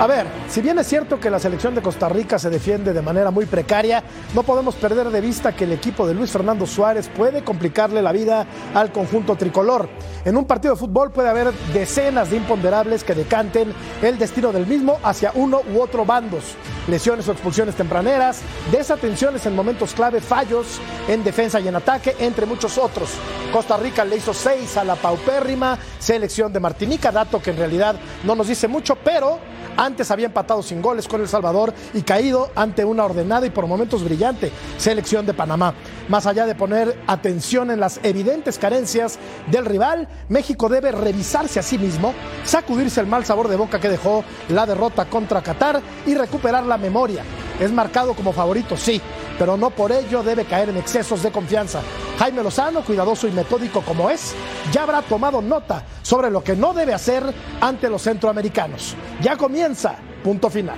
A ver, si bien es cierto que la selección de Costa Rica se defiende de manera muy precaria, no podemos perder de vista que el equipo de Luis Fernando Suárez puede complicarle la vida al conjunto tricolor. En un partido de fútbol puede haber decenas de imponderables que decanten el destino del mismo hacia uno u otro bandos. Lesiones o expulsiones tempraneras, desatenciones en momentos clave, fallos en defensa y en ataque, entre muchos otros. Costa Rica le hizo seis a la paupérrima selección de Martinica, dato que en realidad no nos dice mucho, pero antes había empatado sin goles con El Salvador y caído ante una ordenada y por momentos brillante selección de Panamá. Más allá de poner atención en las evidentes carencias del rival, México debe revisarse a sí mismo, sacudirse el mal sabor de boca que dejó la derrota contra Qatar y recuperar la memoria. Es marcado como favorito, sí, pero no por ello debe caer en excesos de confianza. Jaime Lozano, cuidadoso y metódico como es, ya habrá tomado nota sobre lo que no debe hacer ante los centroamericanos. Ya comienza, punto final.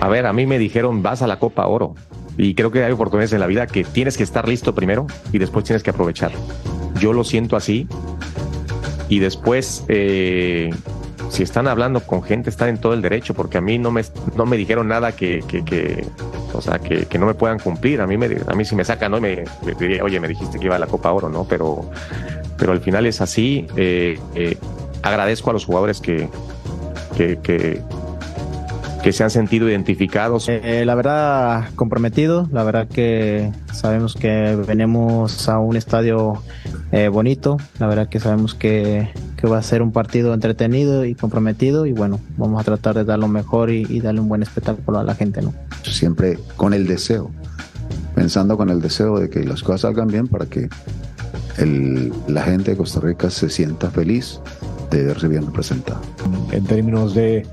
A ver, a mí me dijeron, vas a la Copa Oro. Y creo que hay oportunidades en la vida que tienes que estar listo primero y después tienes que aprovechar. Yo lo siento así. Y después, eh, si están hablando con gente, están en todo el derecho, porque a mí no me, no me dijeron nada que, que, que o sea, que, que, no me puedan cumplir. A mí, me, a mí si me sacan, ¿no? me, me oye, me dijiste que iba a la Copa Oro, ¿no? Pero, pero al final es así. Eh, eh, agradezco a los jugadores que, que, que, que se han sentido identificados. Eh, la verdad, comprometido. La verdad que sabemos que venimos a un estadio eh, bonito. La verdad que sabemos que, que, va a ser un partido entretenido y comprometido. Y bueno, vamos a tratar de dar lo mejor y, y darle un buen espectáculo a la gente, ¿no? Siempre con el deseo, pensando con el deseo de que las cosas salgan bien para que el, la gente de Costa Rica se sienta feliz de verse bien representada. En términos de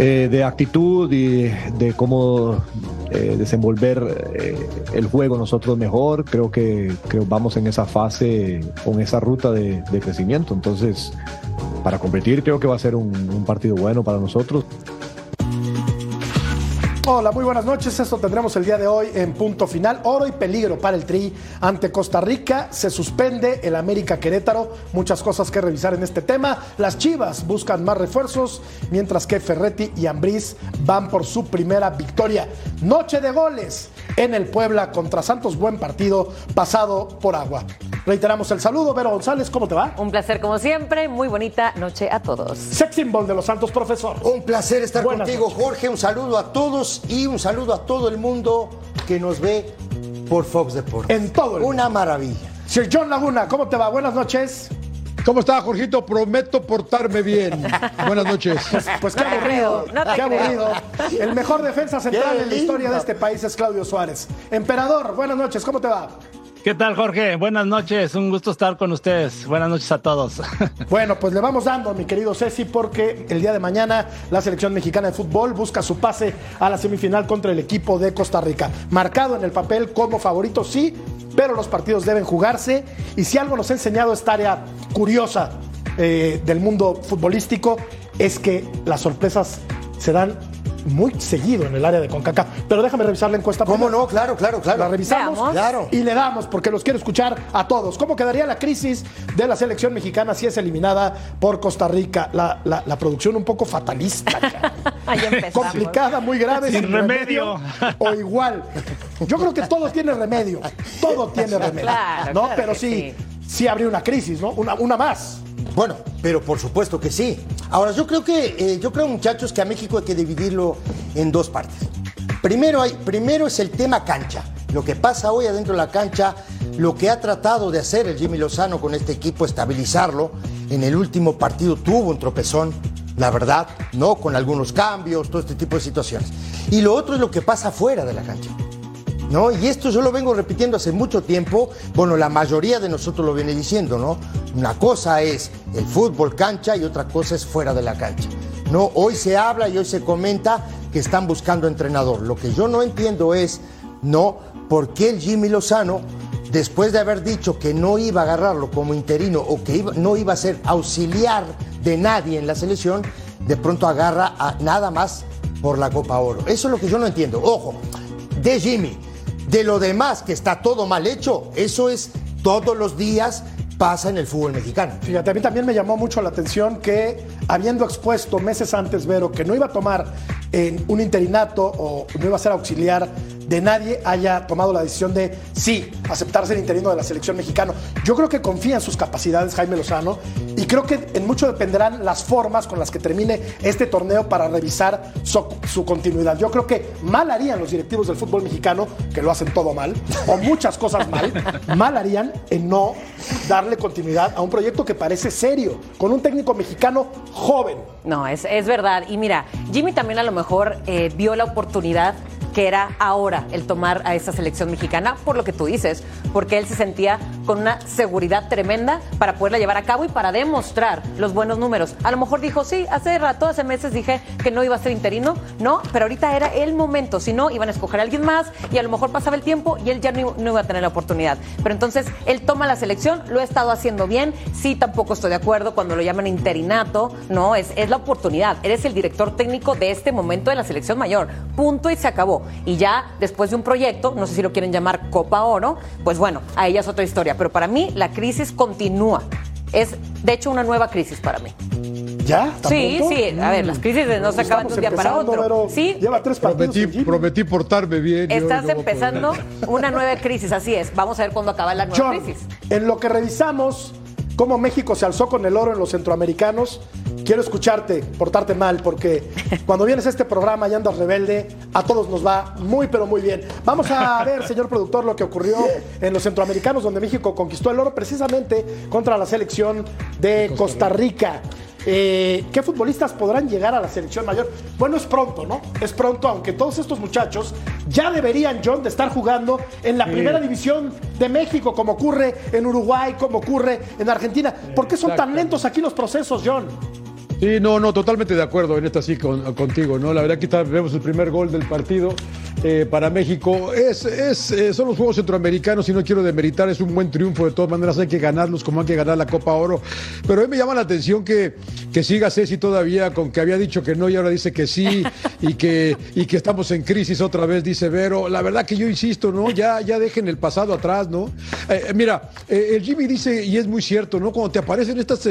eh, de actitud y de cómo eh, desenvolver eh, el juego nosotros mejor. Creo que, vamos en esa fase, con esa ruta de, crecimiento. Entonces, para competir creo que va a ser un partido bueno para nosotros. Hola, muy buenas noches. Esto tendremos el día de hoy en punto final. Oro y peligro para el Tri ante Costa Rica. Se suspende el América Querétaro. Muchas cosas que revisar en este tema. Las Chivas buscan más refuerzos, mientras que Ferretti y Ambriz van por su primera victoria. Noche de goles en el Puebla contra Santos. Buen partido pasado por agua. Reiteramos el saludo. Vero González, ¿cómo te va? Un placer como siempre. Muy bonita noche a todos. Sex symbol de los Santos, profesor. Un placer estar Buenas contigo, noches. Jorge. Un saludo a todos y un saludo a todo el mundo que nos ve por Fox Deportes. En todo el Una mundo. maravilla. Sir John Laguna, ¿cómo te va? Buenas noches. ¿Cómo está, Jorgito? Prometo portarme bien. Buenas noches. Pues qué No te aburrido, no qué creo. aburrido. El mejor defensa central Qué en la historia de este país es Claudio Suárez. Emperador, buenas noches, ¿cómo te va? ¿Qué tal, Jorge? Buenas noches, un gusto estar con ustedes. Buenas noches a todos. Bueno, pues le vamos dando, mi querido Ceci, porque el día de mañana la selección mexicana de fútbol busca su pase a la semifinal contra el equipo de Costa Rica. Marcado en el papel como favorito, sí, pero los partidos deben jugarse. Y si algo nos ha enseñado esta área curiosa eh, del mundo futbolístico, es que las sorpresas se dan muy seguido en el área de CONCACAF. Pero déjame revisar la encuesta. ¿Cómo primero. no? Claro, claro, claro. La revisamos Veamos. Claro. y le damos porque los quiero escuchar a todos. ¿Cómo quedaría la crisis de la selección mexicana si es eliminada por Costa Rica? La, la- la producción un poco fatalista. caray. Ahí empezamos. Complicada, muy grave, Sin remedio. o igual. Yo creo que todo tiene remedio. Todo tiene remedio. Claro, ¿no? claro Pero sí. Sí habría una crisis, ¿no? Una, una más. Bueno, pero por supuesto que sí. Ahora, yo creo que, eh, yo creo, muchachos, que a México hay que dividirlo en dos partes. Primero, hay, primero es el tema cancha. lo que pasa hoy adentro de la cancha, lo que ha tratado de hacer el Jimmy Lozano con este equipo, estabilizarlo. En el último partido tuvo un tropezón, la verdad, ¿no? Con algunos cambios, todo este tipo de situaciones. Y lo otro es lo que pasa fuera de la cancha. ¿No? Y esto yo lo vengo repitiendo hace mucho tiempo, bueno, la mayoría de nosotros lo viene diciendo, ¿no? Una cosa es el fútbol cancha y otra cosa es fuera de la cancha. No, hoy se habla y hoy se comenta que están buscando entrenador. Lo que yo no entiendo es, no, ¿por qué el Jimmy Lozano, después de haber dicho que no iba a agarrarlo como interino o que no iba a ser auxiliar de nadie en la selección, de pronto agarra a nada más por la Copa Oro? Eso es lo que yo no entiendo. Ojo, de Jimmy, de lo demás que está todo mal hecho, eso es todos los días pasa en el fútbol mexicano. Fíjate, a mí también me llamó mucho la atención que, habiendo expuesto meses antes Vero que no iba a tomar en un interinato o no iba a ser auxiliar de nadie, haya tomado la decisión de sí, aceptar ser interino de la selección mexicana. Yo creo que confía en sus capacidades Jaime Lozano y creo que en mucho dependerán las formas con las que termine este torneo para revisar su, su continuidad. Yo creo que mal harían los directivos del fútbol mexicano, que lo hacen todo mal, o muchas cosas mal, mal harían en no darle continuidad a un proyecto que parece serio, con un técnico mexicano joven. No, es, es verdad. Y mira, Jimmy también a lo mejor eh, vio la oportunidad que era ahora el tomar a esa selección mexicana, por lo que tú dices, porque él se sentía con una seguridad tremenda para poderla llevar a cabo y para demostrar los buenos números. A lo mejor dijo, sí, hace rato, hace meses dije que no iba a ser interino, no, pero ahorita era el momento, si no, iban a escoger a alguien más y a lo mejor pasaba el tiempo y él ya no, no iba a tener la oportunidad. Pero entonces él toma la selección, lo ha estado haciendo bien, sí, tampoco estoy de acuerdo cuando lo llaman interinato, no, es, es la oportunidad, eres el director técnico de este momento de la selección mayor, punto y se acabó. Y ya después de un proyecto, no sé si lo quieren llamar Copa Oro, pues bueno, a ella es otra historia, pero para mí la crisis continúa. Es, de hecho, una nueva crisis para mí. ¿Ya? ¿Tan Sí, pronto? sí. A ver, las crisis no se acaban de un día para otro. Sí, Lleva tres. Prometí, prometí portarme bien. estás empezando una nueva crisis, así es. Vamos a ver cuándo acaba la nueva John, crisis. en lo que revisamos cómo México se alzó con el oro en los centroamericanos, quiero escucharte, portarte mal, porque cuando vienes a este programa y andas rebelde, a todos nos va muy, pero muy bien. Vamos a ver, señor productor, lo que ocurrió en los centroamericanos, donde México conquistó el oro precisamente contra la selección de Costa Rica. Eh, ¿Qué futbolistas podrán llegar a la selección mayor? Bueno, es pronto, ¿no? Es pronto, aunque todos estos muchachos ya deberían, John, de estar jugando en la primera división de México, como ocurre en Uruguay, como ocurre en Argentina. ¿Por qué son tan lentos aquí los procesos, John? Sí, no, no, totalmente de acuerdo en esta sí con- contigo, ¿no? La verdad que está- vemos el primer gol del partido eh, para México. Es, es, eh, son los Juegos Centroamericanos y no quiero demeritar, es un buen triunfo, de todas maneras hay que ganarlos como hay que ganar la Copa Oro. Pero a mí me llama la atención que, que siga Ceci todavía con que había dicho que no y ahora dice que sí y que, y que estamos en crisis otra vez, dice Vero. La verdad que yo insisto, ¿no? Ya, ya dejen el pasado atrás, ¿no? Eh, mira, el Jimmy dice, y es muy cierto, ¿no? Cuando te aparecen estas,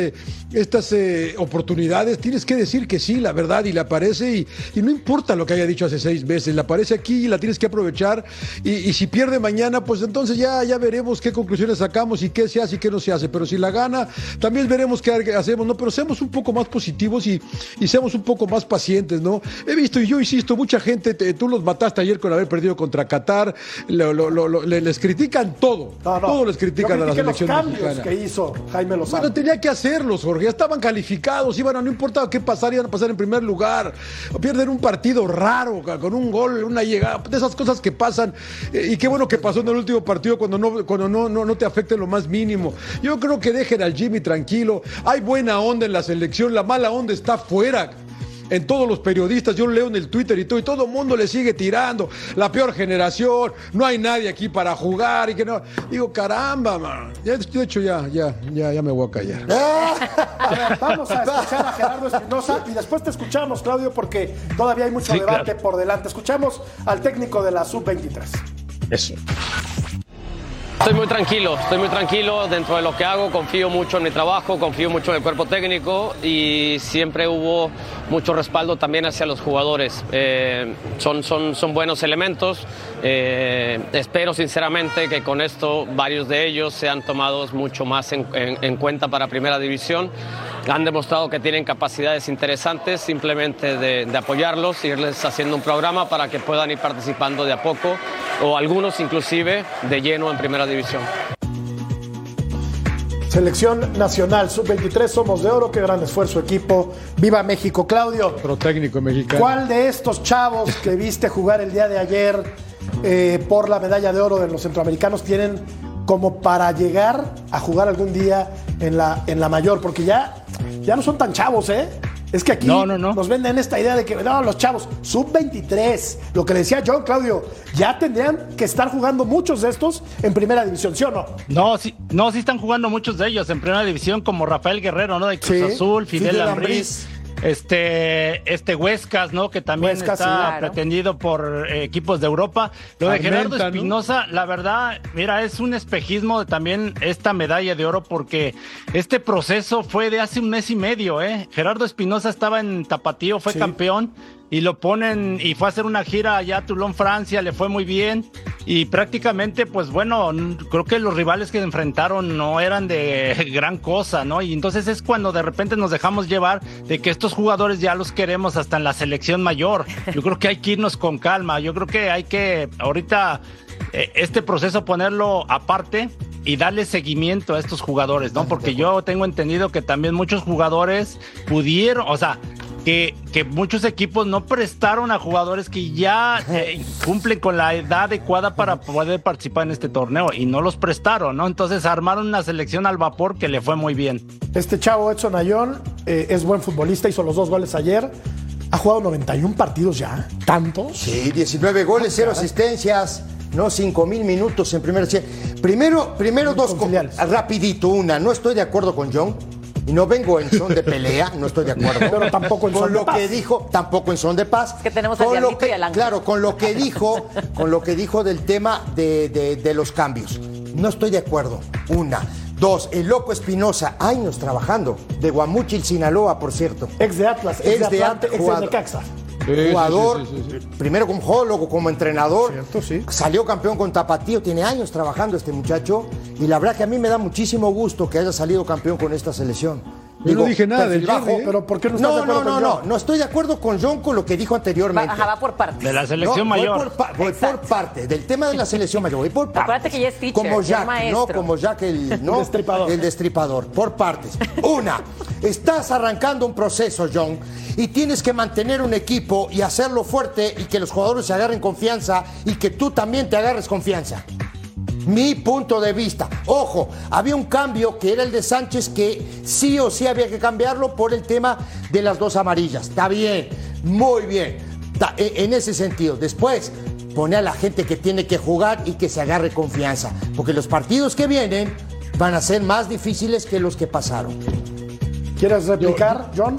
estas oportunidades, tienes que decir que sí, la verdad, y le aparece, y, y no importa lo que haya dicho hace seis meses, le aparece aquí y la tienes que aprovechar, y, y si pierde mañana, pues entonces ya, ya veremos qué conclusiones sacamos y qué se hace y qué no se hace, pero si la gana, también veremos qué hacemos, ¿no? Pero seamos un poco más positivos y, y seamos un poco más pacientes, ¿no? He visto, y yo insisto, mucha gente, te- tú los mataste ayer con haber perdido contra Qatar, lo- lo- lo- lo- le- les critican todo, No, no. todo les critican a la critiqué los selección cambios mexicana. que hizo Jaime Lozano. Bueno, tenía que hacerlos, Jorge. Ya estaban calificados, iban a, no importaba qué pasar, iban a pasar en primer lugar. Pierden un partido raro, con un gol, una llegada, de esas cosas que pasan. Eh, y qué bueno que pasó en el último partido cuando no, cuando no, no, no te afecte lo más mínimo. Yo creo que dejen al Jimmy tranquilo. Hay buena onda en la selección, la mala onda está fuera. En todos los periodistas, yo leo en el Twitter y todo, y todo el mundo le sigue tirando. La peor generación, no hay nadie aquí para jugar y que no. Digo, caramba, man. Ya, de hecho, ya, ya, ya, ya me voy a callar. A ver, vamos a escuchar a Gerardo Espinosa y después te escuchamos, Claudio, porque todavía hay mucho Sí, debate claro. por delante. Escuchamos al técnico de la Sub-23. Eso. Estoy muy tranquilo, estoy muy tranquilo dentro de lo que hago, confío mucho en mi trabajo, confío mucho en el cuerpo técnico y siempre hubo mucho respaldo también hacia los jugadores. Eh, son, son, son buenos elementos, eh, espero sinceramente que con esto varios de ellos sean tomados mucho más en, en- en cuenta para Primera División. Han demostrado que tienen capacidades interesantes, simplemente de, de apoyarlos, irles haciendo un programa para que puedan ir participando de a poco, o algunos inclusive de lleno en primera división. Selección Nacional, Sub-23, somos de oro, qué gran esfuerzo equipo. Viva México, Claudio. Otro técnico mexicano. ¿Cuál de estos chavos que viste jugar el día de ayer eh, por la medalla de oro de los centroamericanos tienen como para llegar a jugar algún día en la, en la mayor? Porque ya, ya no son tan chavos, ¿eh? Es que aquí No, no, no. nos venden esta idea de que no, los chavos, sub-23, lo que le decía John Claudio, ya tendrían que estar jugando muchos de estos en primera división, ¿sí o no? No, sí, no, sí están jugando muchos de ellos en primera división, como Rafael Guerrero, ¿no? De Cruz Sí, Azul, Fidel, Fidel Ambriz, Ambriz. Este, este Huescas, ¿no? Que también Huescas, está claro. pretendido por eh, equipos de Europa. Lo de Armenta, Gerardo ¿no? Espinosa, la verdad, mira, es un espejismo de también esta medalla de oro porque este proceso fue de hace un mes y medio, ¿eh? Gerardo Espinosa estaba en Tapatío, fue Sí. campeón y lo ponen y fue a hacer una gira allá a Toulon, Francia, le fue muy bien y prácticamente, pues bueno, creo que los rivales que enfrentaron no eran de gran cosa, ¿no? Y entonces es cuando de repente nos dejamos llevar de que estos jugadores ya los queremos hasta en la selección mayor. Yo creo que hay que irnos con calma, yo creo que hay que ahorita eh, este proceso ponerlo aparte y darle seguimiento a estos jugadores, ¿no? Porque yo tengo entendido que también muchos jugadores pudieron, o sea, que, que muchos equipos no prestaron a jugadores que ya eh, cumplen con la edad adecuada para poder participar en este torneo y no los prestaron, ¿no? Entonces armaron una selección al vapor que le fue muy bien. Este chavo Edson Ayón eh, es buen futbolista, hizo los dos goles ayer. Ha jugado 91 partidos ya. ¿Tantos? Sí, 19 goles, 0 asistencias, no 5 mil minutos en primera serie. Primero, primero dos rapidito, una, no estoy de acuerdo con John. Y no vengo en son de pelea, no estoy de acuerdo. Pero tampoco en con son de lo paz. que dijo, tampoco en son de paz. que tenemos al con lo que, y al. Claro, con lo que dijo, con lo que dijo del tema de, de- de los cambios. No estoy de acuerdo. Una. Dos, el loco Espinosa, años trabajando, de Guamuchil, Sinaloa, por cierto. Ex de Atlas, ex, Ex de de Atlante, At- ex de. Necaxa. Sí, jugador, sí, sí, sí. primero como geólogo, como entrenador. Cierto, sí. Salió campeón con Tapatío, tiene años trabajando este muchacho. Y la verdad que a mí me da muchísimo gusto que haya salido campeón con esta selección. Yo no dije nada del bajo, Jerry, ¿eh? Pero ¿por qué no estás no, de acuerdo no, con no, John? no, no estoy de acuerdo con John con lo que dijo Va, anteriormente. ajá, va por partes. De la selección No, voy mayor. por, pa- voy por parte, del tema de la selección mayor, voy por partes. Acuérdate que ya es teacher, Como ya es Jack, maestro. no como Jack el, ¿no? El destripador. El destripador, por partes. Una, estás arrancando un proceso, John, y tienes que mantener un equipo y hacerlo fuerte y que los jugadores se agarren confianza y que tú también te agarres confianza. Mi punto de vista. Ojo, había un cambio que era el de Sánchez que sí o sí había que cambiarlo por el tema de las dos amarillas. Está bien, muy bien. E- En ese sentido. Después, pone a la gente que tiene que jugar y que se agarre confianza. Porque los partidos que vienen van a ser más difíciles que los que pasaron. ¿Quieres replicar, John?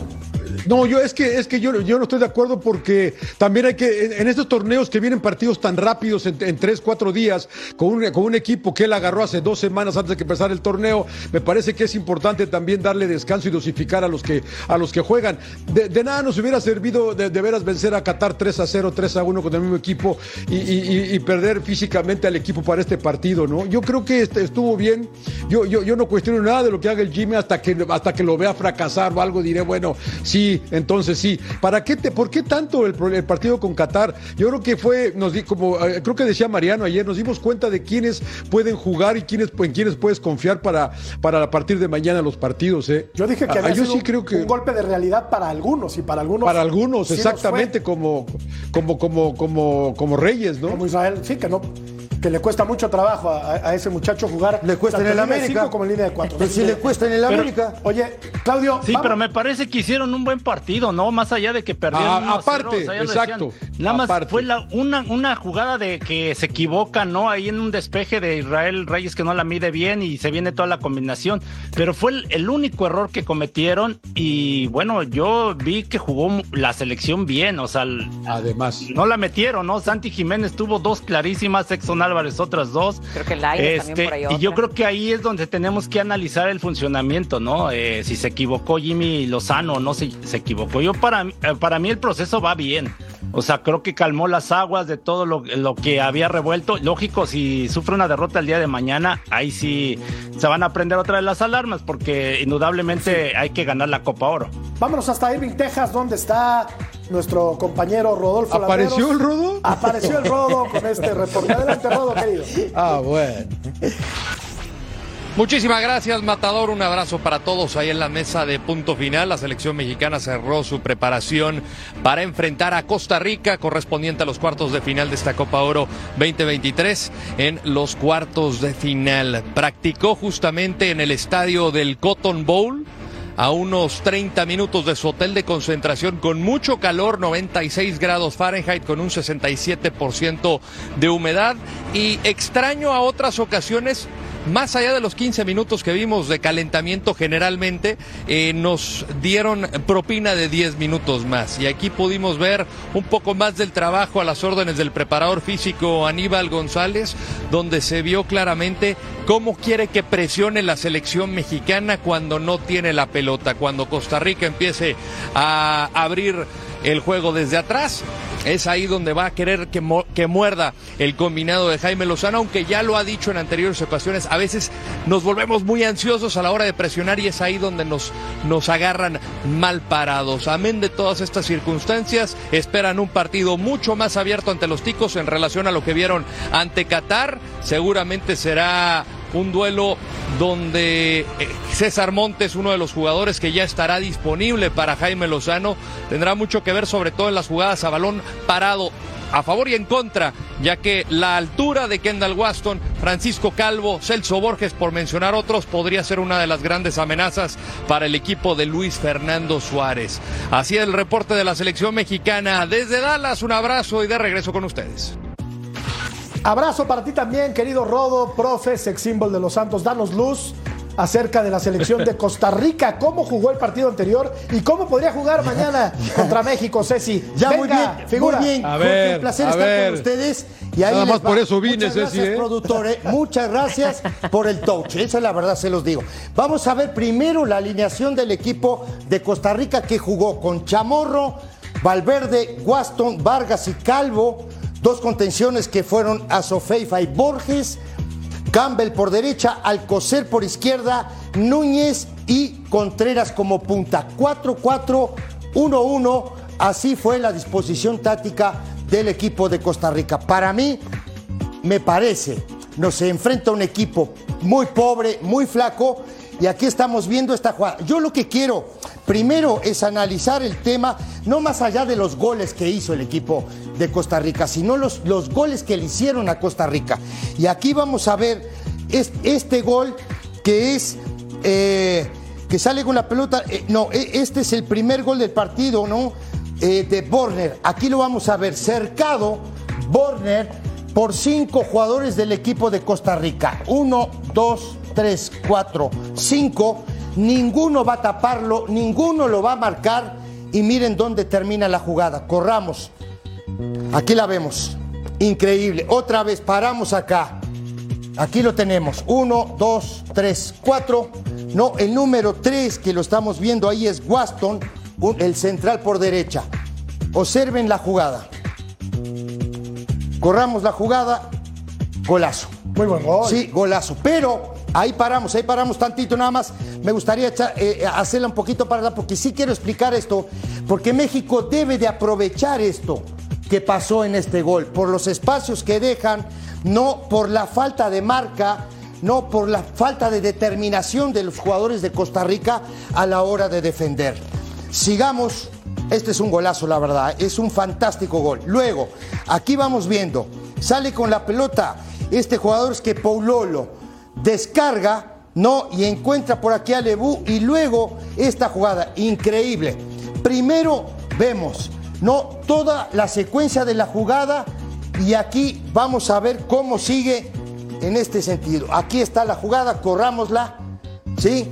No, yo es que es que yo, yo no estoy de acuerdo porque también hay que en, estos torneos que vienen partidos tan rápidos en, tres cuatro días con un, con un equipo que él agarró hace dos semanas antes de que empezara el torneo, me parece que es importante también darle descanso y dosificar a los que a los que juegan. De, nada nos hubiera servido de, veras vencer a Qatar 3 a 0, 3 a 1 con el mismo equipo y perder físicamente al equipo para este partido, ¿no? Yo creo que este estuvo bien. Yo, yo, yo no cuestiono nada de lo que haga el Jimmy hasta que hasta que lo vea fracasar o algo diré, bueno, sí, entonces sí. ¿Para qué te, por qué tanto el, partido con Qatar? Yo creo que fue, nos di, como eh, creo que decía Mariano ayer, nos dimos cuenta de quiénes pueden jugar y quiénes, en quiénes puedes confiar para, para a partir de mañana los partidos, ¿eh? Yo dije que Ah, había yo sido sí un, creo que un golpe de realidad para algunos y para algunos. para algunos, sí exactamente como, como, como, como, como Reyes, ¿no? Como Israel, sí, que no. Que le cuesta mucho trabajo a, a ese muchacho jugar. Le cuesta en el América. cinco como en línea de cuatro. Pues si le cuesta en el América. Oye, Claudio. Sí, vamos- pero me parece que hicieron un buen partido, ¿no? Más allá de que perdieron. Ah, 1 a 0, aparte, exacto, decían. Nada más aparte. fue la- una, una jugada de que se equivoca, ¿no? Ahí en un despeje de Israel Reyes que no la mide bien y se viene toda la combinación. Pero fue el, el único error que cometieron y bueno, yo vi que jugó la selección bien, o sea, el- Además. no la metieron, ¿no? Santi Jiménez tuvo dos clarísimas, Exxon Álvarez otras dos. Creo que Lainez también por ahí Este, y yo creo que ahí es donde tenemos que analizar el funcionamiento, ¿no? Eh, si se equivocó Jimmy Lozano o no se, se equivocó. Yo para, mí- eh, para mí el proceso va bien. O sea, creo que calmó las aguas de todo lo, lo, que había revuelto. Lógico, si sufre una derrota el día de mañana, ahí sí se van a prender otra vez las alarmas, porque indudablemente hay que ganar la Copa Oro. Vámonos hasta Irving, Texas, donde está nuestro compañero Rodolfo ¿Apareció el Rodo? Apareció el Rodo con este reporte. Adelante, Rodo, querido. Ah, bueno. Muchísimas gracias, Matador. Un abrazo para todos ahí en la mesa de punto final. La selección mexicana cerró su preparación para enfrentar a Costa Rica, correspondiente a los cuartos de final de esta Copa Oro 2023. En los cuartos de final, practicó justamente en el estadio del Cotton Bowl a unos 30 minutos de su hotel de concentración con mucho calor, 96 grados Fahrenheit con un 67% de humedad. Y extraño a otras ocasiones más allá de los 15 minutos que vimos de calentamiento generalmente, eh, nos dieron propina de 10 minutos más. Y aquí pudimos ver un poco más del trabajo a las órdenes del preparador físico Aníbal González, donde se vio claramente cómo quiere que presione la selección mexicana cuando no tiene la pelota, cuando Costa Rica empiece a abrir el juego desde atrás. Es ahí donde va a querer que, que, muerda el combinado de Jaime Lozano, aunque ya lo ha dicho en anteriores ocasiones, a veces nos volvemos muy ansiosos a la hora de presionar y es ahí donde nos, nos agarran mal parados. Amén de todas estas circunstancias, esperan un partido mucho más abierto ante los ticos en relación a lo que vieron ante Qatar. Seguramente será un duelo donde eh, César Montes, uno de los jugadores que ya estará disponible para Jaime Lozano, tendrá mucho que ver sobre todo en las jugadas a balón parado a favor y en contra, ya que la altura de Kendall Waston, Francisco Calvo, Celso Borges, por mencionar otros, podría ser una de las grandes amenazas para el equipo de Luis Fernando Suárez. Así el reporte de la selección mexicana desde Dallas. Un abrazo y de regreso con ustedes. Abrazo para ti también, querido Rodo, profe, sex symbol de los Santos. Danos luz acerca de la selección de Costa Rica, cómo jugó el partido anterior y cómo podría jugar mañana contra México, Ceci. Ya muy bien, figura. Muy bien, a ver, un placer a estar ver. con ustedes. Y ahí Nada más por eso vine, Muchas Ceci, gracias, ¿eh? productor. ¿eh? Muchas gracias por el touch. Esa es la verdad, se los digo. Vamos a ver primero la alineación del equipo de Costa Rica que jugó con Chamorro, Valverde, Waston, Vargas y Calvo. Dos contenciones que fueron a Sofeifa y Borges. Campbell por derecha, Alcocer por izquierda, Núñez y Contreras como punta. 4-4-1-1. Así fue la disposición táctica del equipo de Costa Rica. Para mí, me parece, nos enfrenta un equipo muy pobre, muy flaco, y aquí estamos viendo esta jugada. Yo lo que quiero primero es analizar el tema, no más allá de los goles que hizo el equipo de Costa Rica, sino los, los goles que le hicieron a Costa Rica. Y aquí vamos a ver es- este gol que es... eh, que sale con la pelota, eh, no, eh, este es el primer gol del partido, ¿no? Eh, de Borner. Aquí lo vamos a ver, cercado Borner por cinco jugadores del equipo de Costa Rica. Uno, dos, tres, cuatro, cinco. Ninguno va a taparlo, ninguno lo va a marcar. Y miren dónde termina la jugada. Corramos. Aquí la vemos. Increíble. Otra vez paramos acá. Aquí lo tenemos. Uno, dos, tres, cuatro. No, el número tres que lo estamos viendo ahí es Waston, el central por derecha. Observen la jugada. Corramos la jugada. Golazo. Muy buen gol. Sí, golazo. Pero ahí paramos, ahí paramos tantito nada más. Me gustaría echar- eh, hacerla un poquito para atrás porque sí quiero explicar esto. Porque México debe de aprovechar esto que pasó en este gol. Por los espacios que dejan, no por la falta de marca, no por la falta de determinación de los jugadores de Costa Rica a la hora de defender. Sigamos. Este es un golazo, la verdad. Es un fantástico gol. Luego, aquí vamos viendo. Sale con la pelota. Este jugador es que Paulolo descarga, ¿no? Y encuentra por aquí a Lebu. Y luego esta jugada, increíble. Primero vemos, ¿no? Toda la secuencia de la jugada. Y aquí vamos a ver cómo sigue en este sentido. Aquí está la jugada, corrámosla. ¿Sí?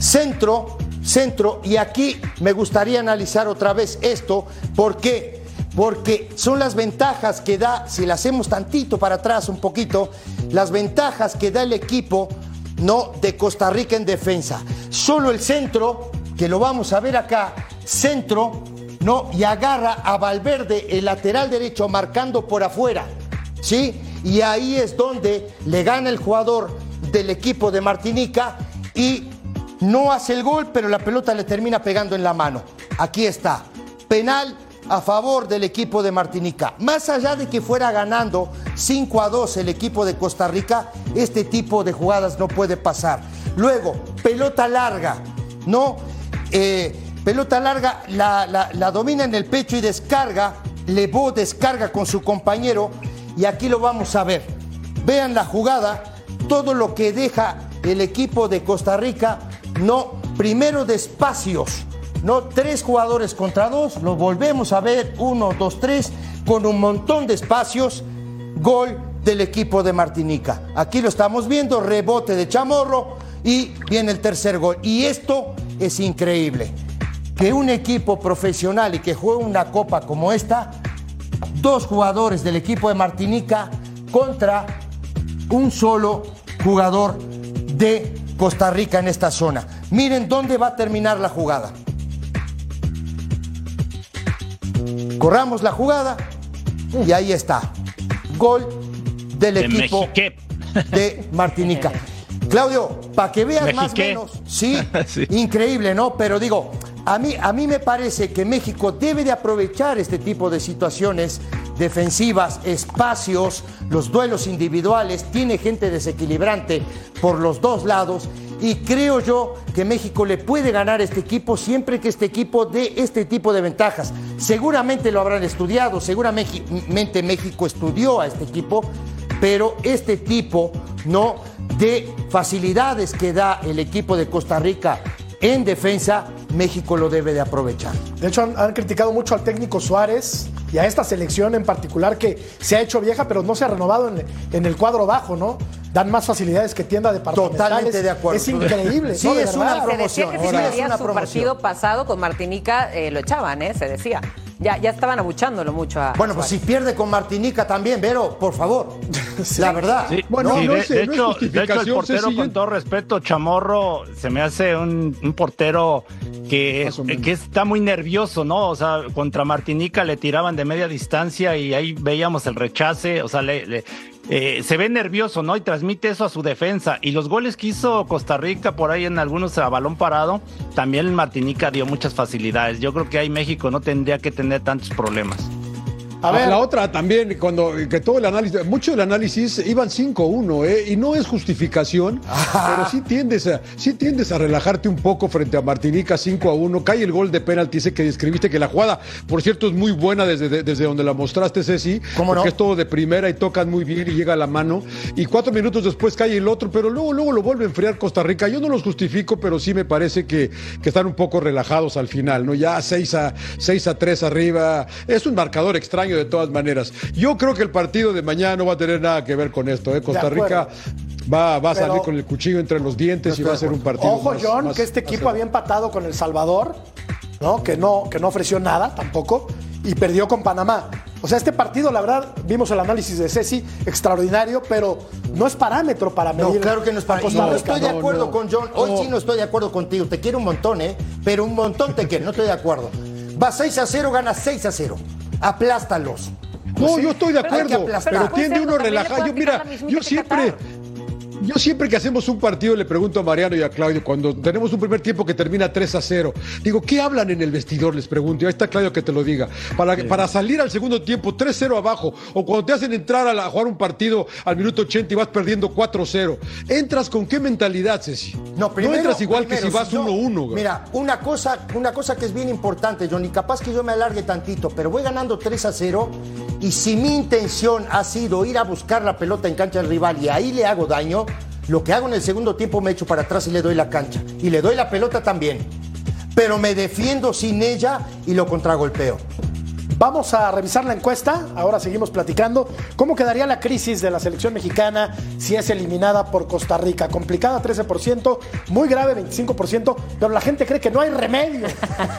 centro, centro, y aquí me gustaría analizar otra vez esto, ¿por qué? Porque son las ventajas que da, si le hacemos tantito para atrás un poquito, las ventajas que da el equipo no de Costa Rica en defensa. Solo el centro, que lo vamos a ver acá, centro, ¿no? Y agarra a Valverde, el lateral derecho, marcando por afuera, ¿sí? Y ahí es donde le gana el jugador del equipo de Martinica y no hace el gol, pero la pelota le termina pegando en la mano. Aquí está. Penal a favor del equipo de Martinica. Más allá de que fuera ganando 5 a 2 el equipo de Costa Rica, este tipo de jugadas no puede pasar. Luego, pelota larga, ¿no? Eh, pelota larga, la, domina en el pecho y descarga. Levó descarga con su compañero y aquí lo vamos a ver. Vean la jugada, todo lo que deja el equipo de Costa Rica, no, primero de espacios, no, tres jugadores contra dos, lo volvemos a ver, uno, dos, tres, con un montón de espacios, gol del equipo de Martinica. Aquí lo estamos viendo, rebote de Chamorro y viene el tercer gol. Y esto es increíble, que un equipo profesional y que juegue una copa como esta, dos jugadores del equipo de Martinica contra un solo jugador de Costa Rica en esta zona. Miren dónde va a terminar la jugada. Corramos la jugada y ahí está. Gol del De equipo Mexique. de Martinica. Claudio, para que veas más o menos, sí, increíble, ¿no? Pero digo, a mí, a mí me parece que México debe de aprovechar este tipo de situaciones defensivas, espacios, los duelos individuales, tiene gente desequilibrante por los dos lados y creo yo que México le puede ganar a este equipo siempre que este equipo dé este tipo de ventajas. Seguramente lo habrán estudiado, seguramente México estudió a este equipo, pero este tipo no de facilidades que da el equipo de Costa Rica en defensa, México lo debe de aprovechar. De hecho, han, criticado mucho al técnico Suárez y a esta selección en particular que se ha hecho vieja, pero no se ha renovado en, en el cuadro bajo, ¿no? Dan más facilidades que tienda departamentales. Totalmente de acuerdo. Es increíble. Sí, ¿no? De es una verdad. Se decía que si Ahora, es una su promoción. partido pasado con Martinica, eh, lo echaban, ¿eh? Se decía. Ya, ya estaban abuchándolo mucho a Bueno, pues si pierde con Martinica también, Vero, por favor. La verdad. Sí, Bueno, sí, no de, sé, de no es hecho, de hecho, el justificación, portero, con todo respeto, Chamorro, se me hace un, un portero que, que está muy nervioso, ¿no? O sea, contra Martinica le tiraban de media distancia y ahí veíamos el rechace, o sea, le, le- eh, se ve nervioso, ¿no? Y transmite eso a su defensa. Y los goles que hizo Costa Rica por ahí en algunos a balón parado, también Martinica dio muchas facilidades. Yo creo que ahí México no tendría que tener tantos problemas. A ver, La otra también, cuando que todo el análisis, mucho del análisis iban 5-1, ¿eh? y no es justificación, pero sí tiendes, a, sí tiendes a relajarte un poco frente a Martinica 5-1, cae el gol de penalti ese que describiste, que la jugada, por cierto, es muy buena desde, de- desde donde la mostraste, Ceci, ¿Cómo no? porque es todo de primera y tocan muy bien y llega a la mano, y cuatro minutos después cae el otro, pero luego, luego lo vuelve a enfriar Costa Rica. Yo no los justifico, pero sí me parece que, que están un poco relajados al final, ¿no? Ya 6 a, 6 a 3 arriba, es un marcador extraño de todas maneras. Yo creo que el partido de mañana no va a tener nada que ver con esto, ¿eh? Costa. Rica va, va a salir Pero- con el cuchillo entre los dientes y va a ser un partido. Ojo, más- John, más- que este equipo había empatado con El Salvador, ¿no? Que, ¿no? que no ofreció nada tampoco, y perdió con Panamá. O sea, este partido, la verdad, vimos el análisis de Ceci, extraordinario, pero no es parámetro para medir. No, claro que no es Costa No estoy de No, acuerdo no. con John. Hoy No. sí no estoy de acuerdo contigo. Te quiero un montón, ¿eh? Pero un montón te quiero. No estoy de acuerdo. Va 6 a 0, gana 6 a 0. Aplástalos. No, yo estoy de Pero acuerdo, pero puede tiende ser, uno relajado. puede Yo, mira, yo siempre. Yo siempre que hacemos un partido le pregunto a Mariano y a Claudio, cuando tenemos un primer tiempo que termina 3 a 0, digo, ¿qué hablan en el vestidor? Les pregunto, y ahí está Claudio que te lo diga. Para, para salir al segundo tiempo 3-0 abajo, o cuando te hacen entrar a, la- a jugar un partido al minuto 80 y vas perdiendo 4-0, ¿entras con qué mentalidad, Ceci? No, primero, entras igual primero, que si vas yo- 1-1. güey. Mira, una cosa, una cosa que es bien importante, Johnny, capaz que yo me alargue tantito, pero voy ganando 3 a 0 y si mi intención ha sido ir a buscar la pelota en cancha del rival y ahí le hago daño, lo que hago en el segundo tiempo me echo para atrás y le doy la cancha. Y le doy la pelota también. Pero me defiendo sin ella y lo contragolpeo. Vamos a revisar la encuesta. Ahora seguimos platicando. ¿Cómo quedaría la crisis de la selección mexicana si es eliminada por Costa Rica? Complicada 13%, muy grave 25%, pero la gente cree que no hay remedio.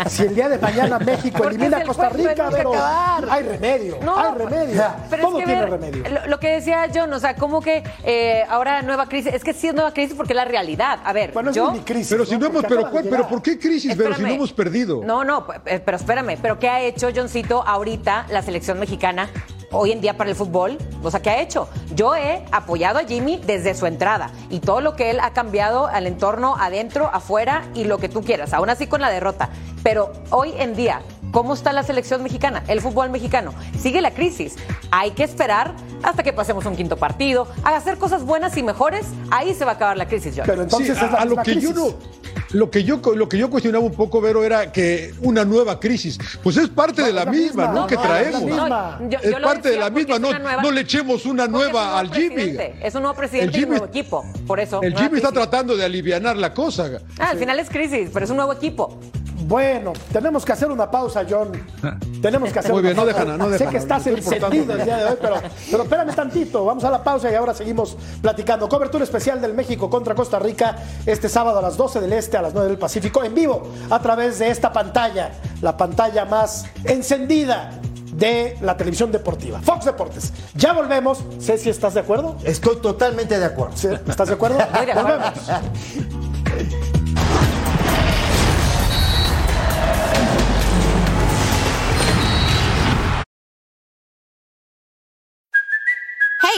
Si el día de mañana México elimina es a Costa Rica, pero hay remedio, No, hay remedio. Pero Todo es que tiene ver, remedio. Lo, lo que decía John, o sea, como que eh, ahora nueva crisis, es que sí es nueva crisis porque es la realidad. A ver, Bueno, es yo... mini crisis. Pero si no hemos, Porque pero, acaba de ¿cuál- pero llegar. ¿por qué crisis? Pero si no hemos perdido. No, no, eh, pero espérame, pero ¿qué ha hecho Johncito ahorita la selección mexicana hoy en día para el fútbol? O sea, ¿qué ha hecho? Yo he apoyado a Jimmy desde su entrada y todo lo que él ha cambiado al entorno adentro, afuera y lo que tú quieras, aún así con la derrota. Pero hoy en día, ¿cómo está la selección mexicana, el fútbol mexicano? Sigue la crisis. Hay que esperar hasta que pasemos un quinto partido, a hacer cosas buenas y mejores, ahí se va a acabar la crisis, John. Pero entonces Sí, es la a, lo que yo crisis. no lo que yo lo que yo cuestionaba un poco Vero era que una nueva crisis pues es parte de la, misma, misma. ¿no? No, que traemos misma. No, yo- es parte de la misma no, nueva- no le echemos una nueva al Jimmy Es un nuevo presidente El y un Jimmy- nuevo equipo. Por eso. el Jimmy está tratando de alivianar la cosa Ah, al final es crisis, pero es un nuevo equipo. Bueno, tenemos que hacer una pausa, John. Tenemos que hacer Muy una bien, no pausa. dejan, no Sé que estás encendido el día de hoy, pero, pero espérame tantito. Vamos a la pausa y ahora seguimos platicando. Cobertura especial del México contra Costa Rica este sábado a las 12 del Este, a las 9 del Pacífico, en vivo a través de esta pantalla, la pantalla más encendida de la televisión deportiva. Fox Deportes. Ya volvemos. Sé si estás de acuerdo. Estoy totalmente de acuerdo. ¿Sí? ¿Estás de acuerdo? Muy de acuerdo. Volvemos.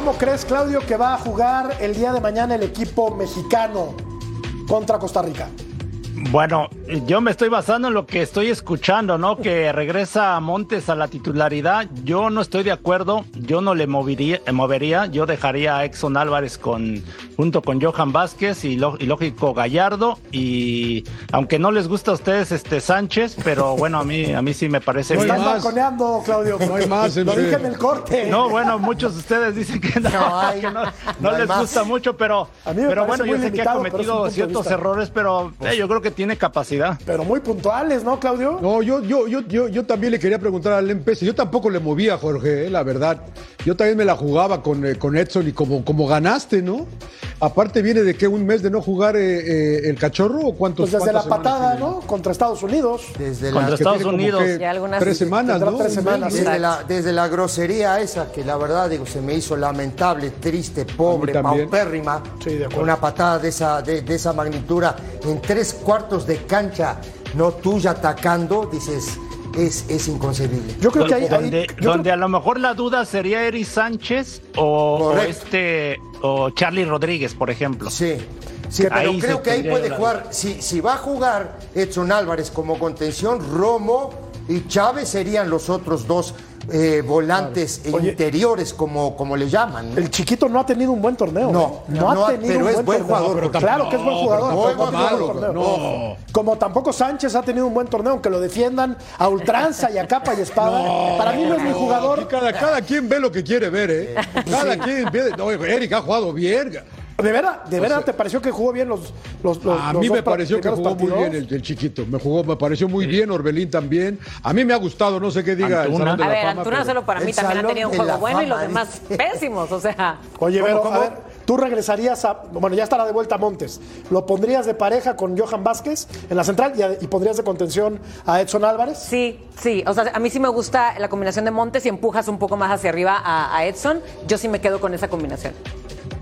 ¿Cómo crees, Claudio, que va a jugar el día de mañana el equipo mexicano contra Costa Rica? Bueno, yo me estoy basando en lo que estoy escuchando, ¿no? Que regresa Montes a la titularidad. Yo no estoy de acuerdo. Yo no le movería, eh, movería. Yo dejaría a Exxon Álvarez con, junto con Johan Vázquez y, lo- y lógico Gallardo. Y aunque no les gusta a ustedes este Sánchez, pero bueno, a mí, a mí sí me parece No bien. Estás más. balconeando, Claudio. No hay más, Lo dije en el corte. No, bueno, muchos de ustedes dicen que no, No hay- que no, no les más. gusta mucho, pero, A mí me pero bueno, yo sé que ha cometido ciertos errores, pero eh, yo creo que tiene capacidad. Pero muy puntuales, ¿no, Claudio? No, yo, yo, yo, yo, yo también le quería preguntar al Lempese. Yo tampoco le movía a Jorge, eh, la verdad. Yo también me la jugaba con, eh, con Edson y como, como ganaste, ¿no? Aparte viene de que un mes de no jugar eh, eh, el cachorro o cuántos Pues desde la patada, tiene? ¿no? Contra Estados Unidos. Desde Contra la, Estados Unidos. Ya algunas- tres semanas, ¿no? tres semanas, desde, la, desde la grosería esa, que la verdad digo, se me hizo lamentable, triste, pobre, paupérrima. Sí, de acuerdo. Una patada de esa, de, de esa magnitud en tres cuartos de cancha, no tuya atacando, dices, es, es inconcebible. Yo creo que ahí. ahí- donde, yo creo- donde a lo mejor la duda sería Eri Sánchez o, este o Charlie Rodríguez, por ejemplo. Sí, sí, pero Ahí creo que ahí puede jugar, si, si va a jugar Edson Álvarez como contención, Romo y Chávez serían los otros dos eh, volantes Oye. interiores, como, como le llaman. ¿no? El chiquito no ha tenido un buen torneo. No, ¿eh? no, no ha tenido pero un es buen, buen torneo. jugador, pero claro que es buen jugador. pero malo, buen torneo. Como tampoco Sánchez ha tenido un buen torneo, aunque lo defiendan a ultranza y a capa y espada. Para mí no es mi jugador. cada, cada quien ve lo que quiere ver, ¿eh? Cada quien ve. No, Eric ha jugado bien. ¿De verdad, de verdad te pareció que jugó bien los, los, los A mí me par- pareció que jugó muy bien el, el chiquito. Me jugó, me pareció muy bien. Orbelín también. A mí me ha gustado, no sé qué diga el Antuna. Salón de A la ver, Fama, Antuna pero- solo para mí también ha tenido un juego bueno y los demás dice. pésimos, o sea. Oye, ver, tú regresarías a. Bueno, ya estará de vuelta Montes. ¿Lo pondrías de pareja con Johan Vázquez en la central y, a- y pondrías de contención a Edson Álvarez? Sí, sí, o sea, a mí sí me gusta la combinación de Montes y empujas un poco más hacia arriba a, a Edson. Yo sí me quedo con esa combinación.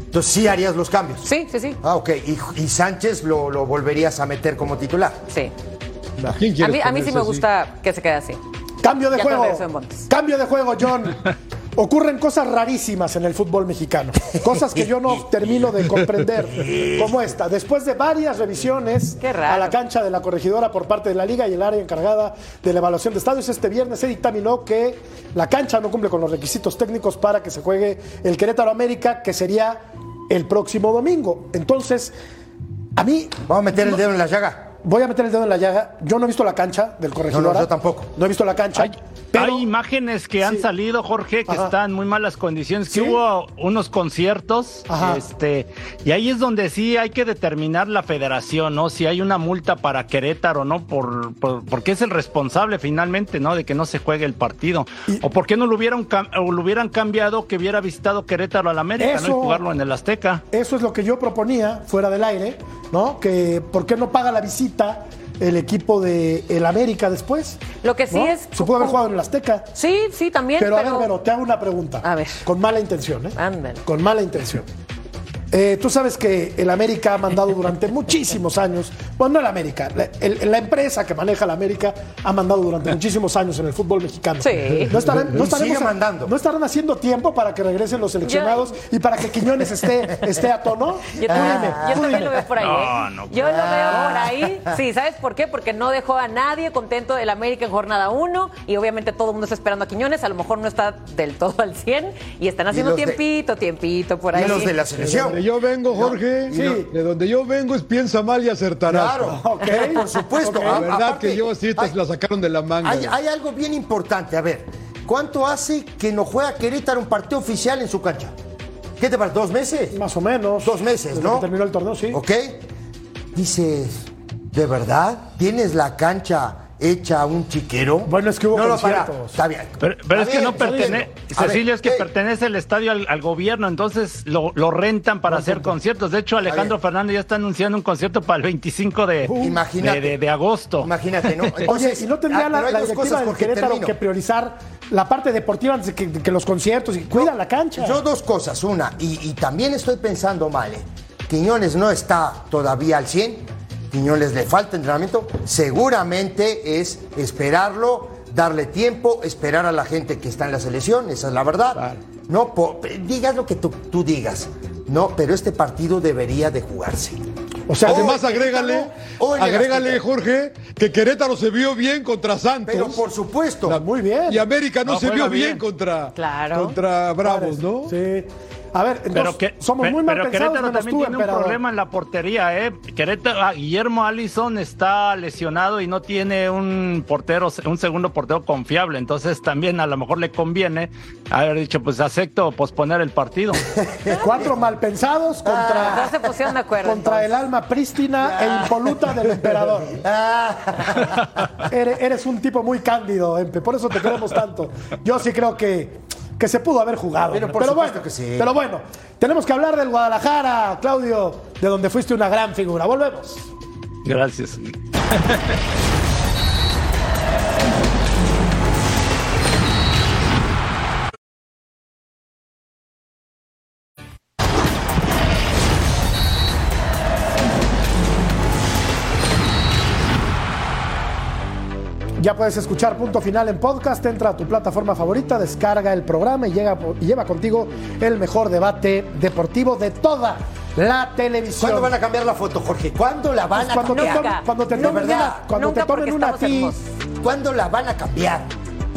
Entonces sí harías los cambios. Sí, sí, sí, Ah, ok. Y, y Sánchez lo, lo volverías a meter como titular. sí. ¿A quién A quieres mí, a mí sí me así? gusta que se quede así. Cambio de Ya juego. Cambio de juego, John. ocurren cosas rarísimas en el fútbol mexicano, cosas que yo no termino de comprender, como esta. Después de varias revisiones a la cancha de la corregidora por parte de la liga y el área encargada de la evaluación de estadios, este viernes se dictaminó que la cancha no cumple con los requisitos técnicos para que se juegue el Querétaro América, que sería el próximo domingo. Entonces, a mí... Vamos a meter el dedo en la llaga. Voy a meter el dedo en la llaga. Yo no he visto la cancha del corregidora. No, no, yo tampoco. No he visto la cancha. Hay imágenes que han salido, Jorge, que están en muy malas condiciones, que hubo unos conciertos, este, y ahí es donde sí hay que determinar la federación, ¿no? Si hay una multa para Querétaro, ¿no? Por, por- porque es el responsable finalmente, ¿no? De que no se juegue el partido. O por qué no lo hubieran, o lo hubieran cambiado que hubiera visitado Querétaro al América, ¿no? Eso- Y jugarlo en el Azteca. Eso es lo que yo proponía fuera del aire, ¿no? Que ¿por qué no paga la visita el equipo de el América después? Lo que sí ¿No? es- Se pudo haber jugado en el Azteca. Sí, sí, también. Pero, Pero, a ver, pero te hago una pregunta. A ver. Con mala intención, ¿eh? Ándale. Con mala intención. Eh, tú sabes que el América ha mandado durante muchísimos años, bueno, no el América, la, el- la empresa que maneja la América ha mandado durante muchísimos años en el fútbol mexicano. Sí. No estarán, no Y estaremos- sigue mandando. ¿No estarán haciendo tiempo para que regresen los seleccionados y para que Quiñones esté, esté a tono? Yo, también, dime, yo tú también dime. lo veo por ahí. No, ¿eh? no. Yo lo veo por ahí. Sí, ¿sabes por qué? Porque no dejó a nadie contento del América en jornada 1 y obviamente todo el mundo está esperando a Quiñones. A lo mejor no está del todo al 100 y están haciendo de- tiempito, tiempito por Y ahí. los de la selección. Donde yo vengo, Jorge, Sí. de donde yo vengo es piensa mal y acertarás. Claro, Ok. por supuesto. La A- verdad aparte, que yo sí te hay- la sacaron de la manga. Hay, hay algo bien importante, a ver, ¿cuánto hace que no juega Querétaro un partido oficial en su cancha? ¿Qué te parece? ¿Dos meses? Más o menos. Dos meses, Desde ¿no? que terminó el torneo, sí. ¿Ok? Dices, ¿de verdad? ¿Tienes la cancha hecha un chiquero? Bueno, es que hubo no, no, para. conciertos. Está bien. Pero, pero es que no bien, está bien. pertenece, A ver, Cecilio, es que pertenece el estadio al, al gobierno, entonces lo, lo rentan para hacer conciertos. De hecho, Alejandro. Fernández ya está anunciando un concierto para el 25 de, de, de- de agosto. Imagínate, ¿no? Oye, ¿y no tendría ah, la, la directiva cosas, del Jorge, Querétaro termino. que priorizar la parte deportiva antes que, que los conciertos y cuida la cancha? Yo dos cosas. Una, y, y también estoy pensando mal. ¿eh? Quiñones no está todavía al 100. Quiñones le falta entrenamiento. Seguramente es esperarlo, darle tiempo, esperar a la gente que está en la selección. Esa es la verdad. No, po- digas lo que tú, tú digas. No, pero este partido debería de jugarse. o sea, Además, Hoy, agrégale, le agrégale. Jorge, que Querétaro se vio bien contra Santos. Pero por supuesto. La- muy bien. Y América no, No, se vio bien, bien. contra, Claro. contra Bravos, ¿no? Sí. A ver, Pero, que, somos pe- muy mal pero pensados Querétaro menos también tú, tiene un problema en la portería, ¿eh? Querétaro, ah, Guillermo Allison está lesionado y no tiene un portero, un segundo portero confiable. Entonces también a lo mejor le conviene haber dicho, pues acepto posponer el partido. Cuatro mal pensados contra, No se pusieron de acuerdo. contra el alma prístina e impoluta del emperador. Eres, eres un tipo muy cándido, Empe, por eso te queremos tanto. Yo sí creo que, que se pudo haber jugado. Pero por bueno, que sí. Pero bueno, tenemos que hablar del Guadalajara, Claudio, de donde fuiste una gran figura. Volvemos. Gracias. Ya puedes escuchar Punto Final en podcast, entra a tu plataforma favorita, descarga el programa y, llega, y lleva contigo el mejor debate deportivo de toda la televisión. ¿Cuándo van a cambiar la foto, Jorge? ¿Cuándo la van Pues a te, cambiar? tomen- cuando te tomen verdad. una, cuando Nunca te tomen porque una a estamos ti. ¿Cuándo la van a cambiar?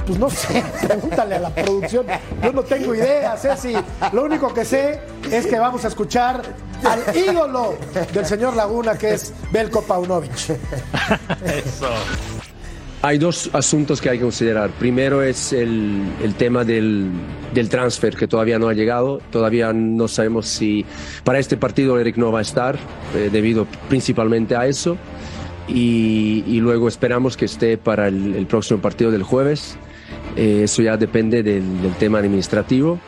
pues no sé, pregúntale a la producción. Yo no tengo idea, Ceci. Lo único que sé es que vamos a escuchar al ídolo del señor Laguna, que es Belko Paunovic. Eso. Hay dos asuntos que hay que considerar. Primero es el, el tema del, del transfer que todavía no ha llegado. Todavía no sabemos si para este partido Eric no va a estar, eh, debido principalmente a eso. Y, y luego esperamos que esté para el, el próximo partido del jueves. Eh, eso ya depende del, del tema administrativo.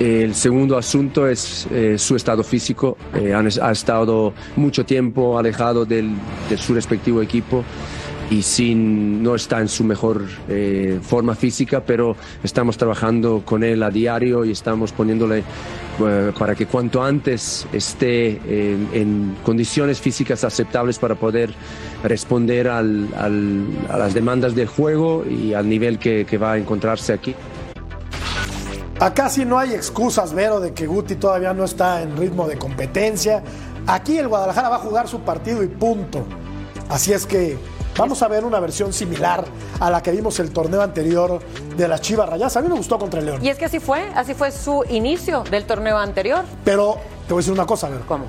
El segundo asunto es eh, su estado físico. Eh, han- ha estado mucho tiempo alejado del, de su respectivo equipo y sin, no está en su mejor eh, forma física, pero estamos trabajando con él a diario y estamos poniéndole eh, para que cuanto antes esté en, en condiciones físicas aceptables para poder responder a las demandas del juego y al nivel que, que va a encontrarse aquí. Acá sí no hay excusas, Vero, de que Guti todavía no está en ritmo de competencia. Aquí el Guadalajara va a jugar su partido y punto. Así es que vamos a ver una versión similar a la que vimos el torneo anterior de las Chivas Rayadas. A mí me gustó contra el León. Y es que así fue, así fue su inicio del torneo anterior. Pero te voy a decir una cosa, Vero. ¿Cómo?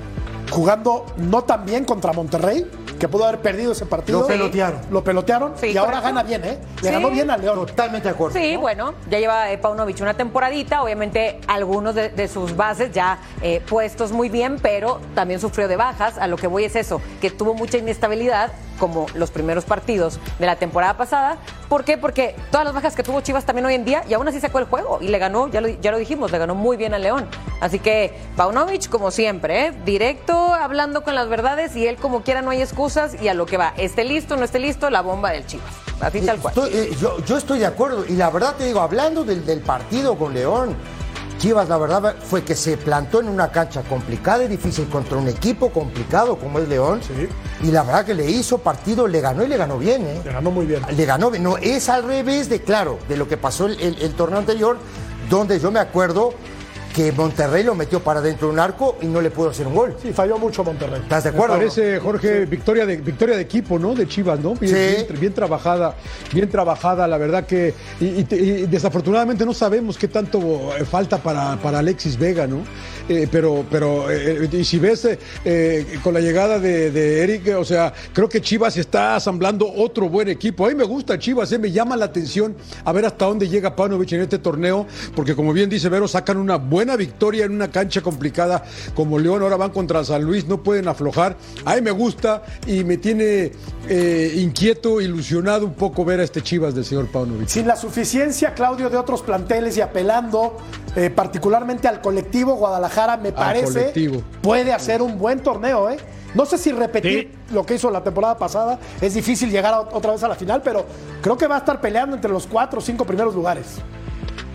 Jugando no tan bien contra Monterrey, que pudo haber perdido ese partido. Lo pelotearon. Lo pelotearon Sí, y ahora gana bien, ¿eh? Le Sí. ganó bien al León. Totalmente de acuerdo. Sí, bueno, ya lleva eh, Paunovic una temporadita, obviamente algunos de, de sus bases ya eh, puestos muy bien, pero también sufrió de bajas, a lo que voy es eso, que tuvo mucha inestabilidad como los primeros partidos de la temporada pasada. ¿Por qué? Porque todas las bajas que tuvo Chivas también hoy en día y aún así sacó el juego y le ganó, ya lo, ya lo dijimos, le ganó muy bien al León. Así que Paunovic, como siempre, ¿eh? directo, hablando con las verdades y él como quiera no hay excusas y a lo que va, esté listo, no esté listo, la bomba del Chivas. Así tal cual. Estoy- eh, yo, yo estoy de acuerdo. Y la verdad te digo, hablando del, del partido con León, Chivas, la verdad fue que se plantó en una cancha complicada y difícil contra un equipo complicado como es León. Y la verdad que le hizo partido, le ganó y le ganó bien, ¿eh? Le ganó muy bien. Le ganó bien. No, es al revés de, claro, de lo que pasó el, el- el torneo anterior, donde yo me acuerdo que Monterrey lo metió para dentro de un arco y no le pudo hacer un gol. Sí, falló mucho Monterrey. ¿Estás de Me acuerdo? parece, Jorge, victoria, de, victoria de equipo, ¿no? De Chivas, ¿no? Bien, Sí. bien- bien trabajada, bien trabajada, la verdad que. Y, y te- y desafortunadamente no sabemos qué tanto eh, falta para, para Alexis Vega, ¿no? Eh, pero, pero eh, y si ves eh, con la llegada de, de Eric, o sea, creo que Chivas está asamblando otro buen equipo. A mí me gusta Chivas, me llama la atención a ver hasta dónde llega Panovich en este torneo, porque como bien dice Vero, sacan una buena victoria en una cancha complicada como León, ahora van contra San Luis, no pueden aflojar. A mí me gusta y me tiene eh, inquieto, ilusionado un poco ver a este Chivas del señor Paunovic. Sin la suficiencia, Claudio, de otros planteles y apelando eh, particularmente al colectivo, Guadalajara me parece colectivo. puede hacer un buen torneo, ¿eh? No sé si repetir lo que hizo la temporada pasada, es difícil llegar a- otra vez a la final, pero creo que va a estar peleando entre los cuatro o cinco primeros lugares.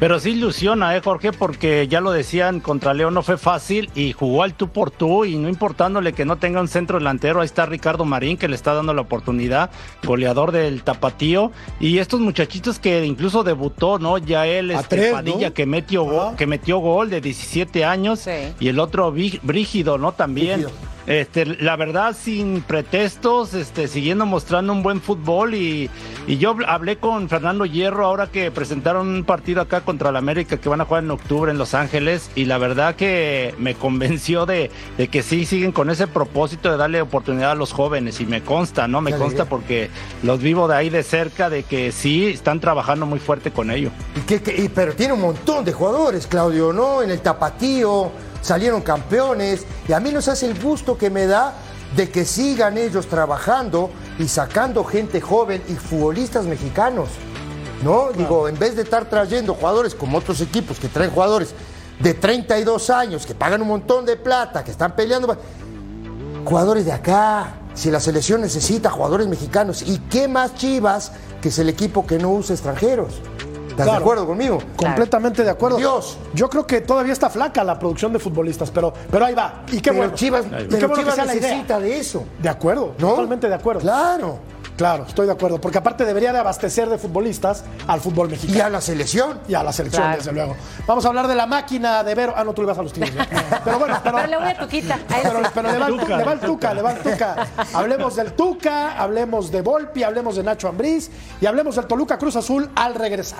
Pero sí ilusiona, ¿eh, Jorge? Porque ya lo decían, contra León no fue fácil y jugó al tú por tú y no importándole que no tenga un centro delantero, ahí está Ricardo Marín que le está dando la oportunidad, goleador del Tapatío. Y estos muchachitos que incluso debutó, ¿no? Ya él, este, tres, ¿no? Padilla, que, metió gol, que metió gol de 17 años y el otro Brígido, ¿no? También. Este, la verdad, sin pretextos, este, siguiendo mostrando un buen fútbol y, y yo hablé con Fernando Hierro ahora que presentaron un partido acá contra la América que van a jugar en octubre en Los Ángeles y la verdad que me convenció de, de que sí siguen con ese propósito de darle oportunidad a los jóvenes y me consta, ¿no? Me Qué consta alegría. porque los vivo de ahí de cerca de que sí están trabajando muy fuerte con ello. Y que- que- y- pero tiene un montón de jugadores, Claudio, ¿no? En el tapatío salieron campeones y a mí nos hace el gusto que me da de que sigan ellos trabajando y sacando gente joven y futbolistas mexicanos, ¿no? Digo, en vez de estar trayendo jugadores como otros equipos que traen jugadores de 32 años, que pagan un montón de plata, que están peleando, jugadores de acá. Si la selección necesita jugadores mexicanos, ¿y qué más chivas que es el equipo que no usa extranjeros? ¿Estás de acuerdo conmigo? Completamente de acuerdo. Dios. Yo creo que todavía está flaca la producción de futbolistas, pero, pero ahí va. Y qué Pero bueno. Chivas- Y pero qué bueno que Chivas sea la idea. necesita de eso. De acuerdo, totalmente de acuerdo. Claro. Claro, estoy de acuerdo. Porque aparte debería de abastecer de futbolistas al fútbol mexicano. Y a la selección. Y a la selección, Claro. desde luego. Vamos a hablar de la máquina de Vero. Ah, no, tú le vas a los tigres. Pero bueno, pero, Pero le voy a Tuquita. a él pero, sí. pero le, va, Tuca. le va el Tuca, le va el Tuca. Hablemos del Tuca, hablemos de Volpi, hablemos de Nacho Ambriz y hablemos del Toluca Cruz Azul al regresar.